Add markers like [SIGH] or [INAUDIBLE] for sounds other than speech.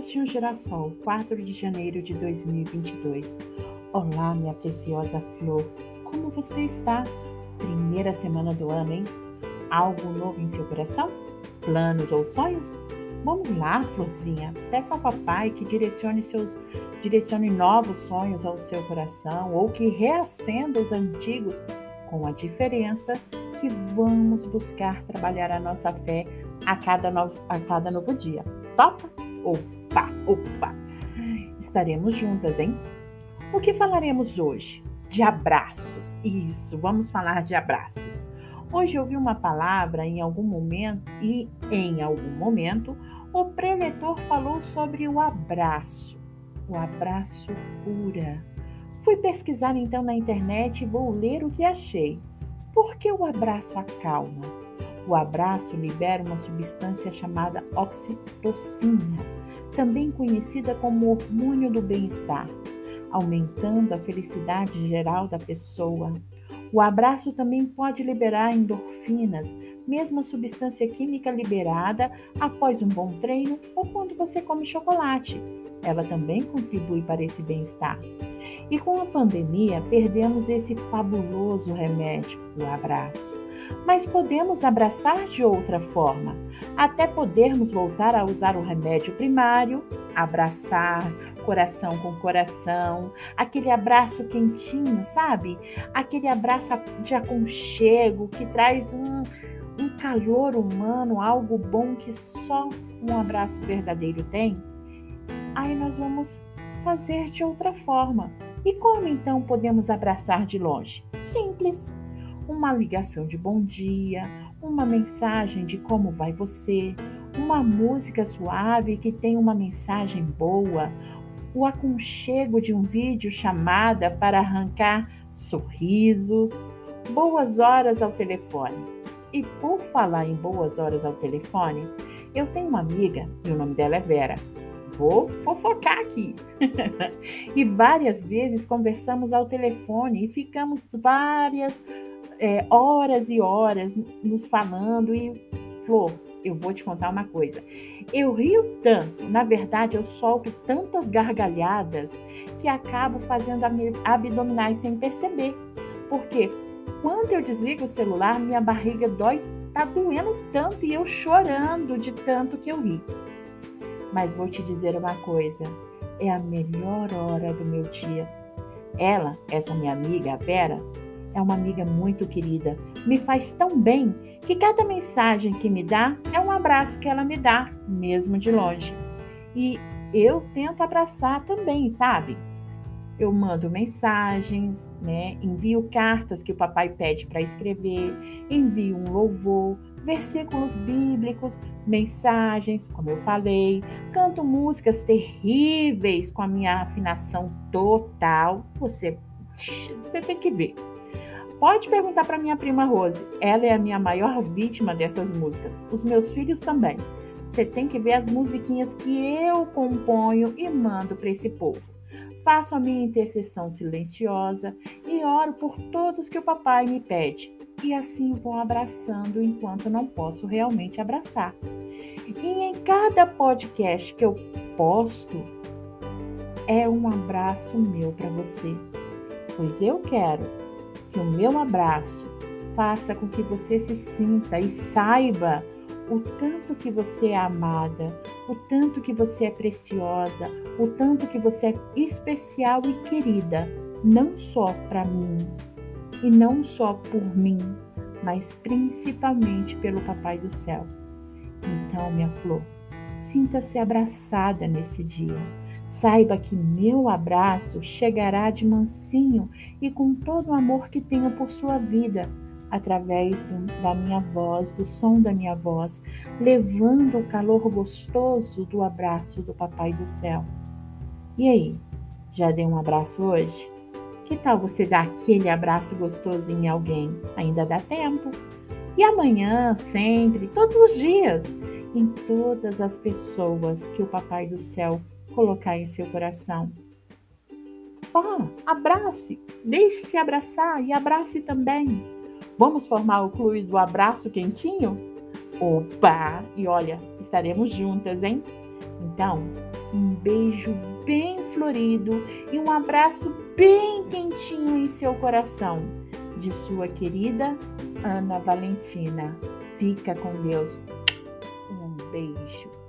Pétalas de um Girassol, 4 de janeiro de 2022. Olá, minha preciosa flor, como você está? Primeira semana do ano, hein? Algo novo em seu coração? Planos ou sonhos? Vamos lá, florzinha. Peça ao papai que direcione seus direcione novos sonhos ao seu coração ou que reacenda os antigos, com a diferença que vamos buscar trabalhar a nossa fé a cada novo, a cada novo dia. Topa? Opa, opa! Estaremos juntas, hein? O que falaremos hoje? De abraços. Isso, vamos falar de abraços. Hoje eu ouvi uma palavra em algum momento e em algum momento o preletor falou sobre o abraço. O abraço cura. Fui pesquisar então na internet e vou ler o que achei. Por que o abraço acalma? O abraço libera uma substância chamada oxitocina, também conhecida como hormônio do bem-estar, aumentando a felicidade geral da pessoa. O abraço também pode liberar endorfinas, mesma substância química liberada após um bom treino ou quando você come chocolate. Ela também contribui para esse bem-estar. E com a pandemia, perdemos esse fabuloso remédio, o abraço mas podemos abraçar de outra forma, até podermos voltar a usar o remédio primário, abraçar coração com coração, aquele abraço quentinho, sabe? Aquele abraço de aconchego que traz um, um calor humano, algo bom que só um abraço verdadeiro tem. Aí nós vamos fazer de outra forma. E como então podemos abraçar de longe? Simples uma ligação de bom dia, uma mensagem de como vai você, uma música suave que tem uma mensagem boa, o aconchego de um vídeo chamada para arrancar sorrisos, boas horas ao telefone. E por falar em boas horas ao telefone, eu tenho uma amiga e o nome dela é Vera. Vou fofocar aqui. [LAUGHS] e várias vezes conversamos ao telefone e ficamos várias é, horas e horas nos falando e, Flor, eu vou te contar uma coisa. Eu rio tanto, na verdade, eu solto tantas gargalhadas que acabo fazendo abdominais sem perceber. Porque quando eu desligo o celular, minha barriga dói, tá doendo tanto e eu chorando de tanto que eu ri. Mas vou te dizer uma coisa: é a melhor hora do meu dia. Ela, essa minha amiga, a Vera, é uma amiga muito querida, me faz tão bem que cada mensagem que me dá é um abraço que ela me dá, mesmo de longe. E eu tento abraçar também, sabe? Eu mando mensagens, né? Envio cartas que o papai pede para escrever, envio um louvor, versículos bíblicos, mensagens, como eu falei, canto músicas terríveis com a minha afinação total. Você, você tem que ver. Pode perguntar para minha prima Rose. Ela é a minha maior vítima dessas músicas. Os meus filhos também. Você tem que ver as musiquinhas que eu componho e mando para esse povo. Faço a minha intercessão silenciosa e oro por todos que o papai me pede. E assim vou abraçando enquanto não posso realmente abraçar. E em cada podcast que eu posto, é um abraço meu para você. Pois eu quero que o meu abraço faça com que você se sinta e saiba o tanto que você é amada, o tanto que você é preciosa, o tanto que você é especial e querida, não só para mim e não só por mim, mas principalmente pelo Papai do Céu. Então, minha flor, sinta-se abraçada nesse dia Saiba que meu abraço chegará de mansinho e com todo o amor que tenho por sua vida, através do, da minha voz, do som da minha voz, levando o calor gostoso do abraço do Papai do Céu. E aí, já deu um abraço hoje? Que tal você dar aquele abraço gostoso em alguém? Ainda dá tempo. E amanhã, sempre, todos os dias, em todas as pessoas que o Papai do Céu colocar em seu coração. Vá, abrace, deixe-se abraçar e abrace também. Vamos formar o clube do abraço quentinho? Opa! E olha, estaremos juntas, hein? Então, Um beijo bem florido e um abraço bem quentinho em seu coração. De sua querida Ana Valentina. Fica com Deus. Um beijo.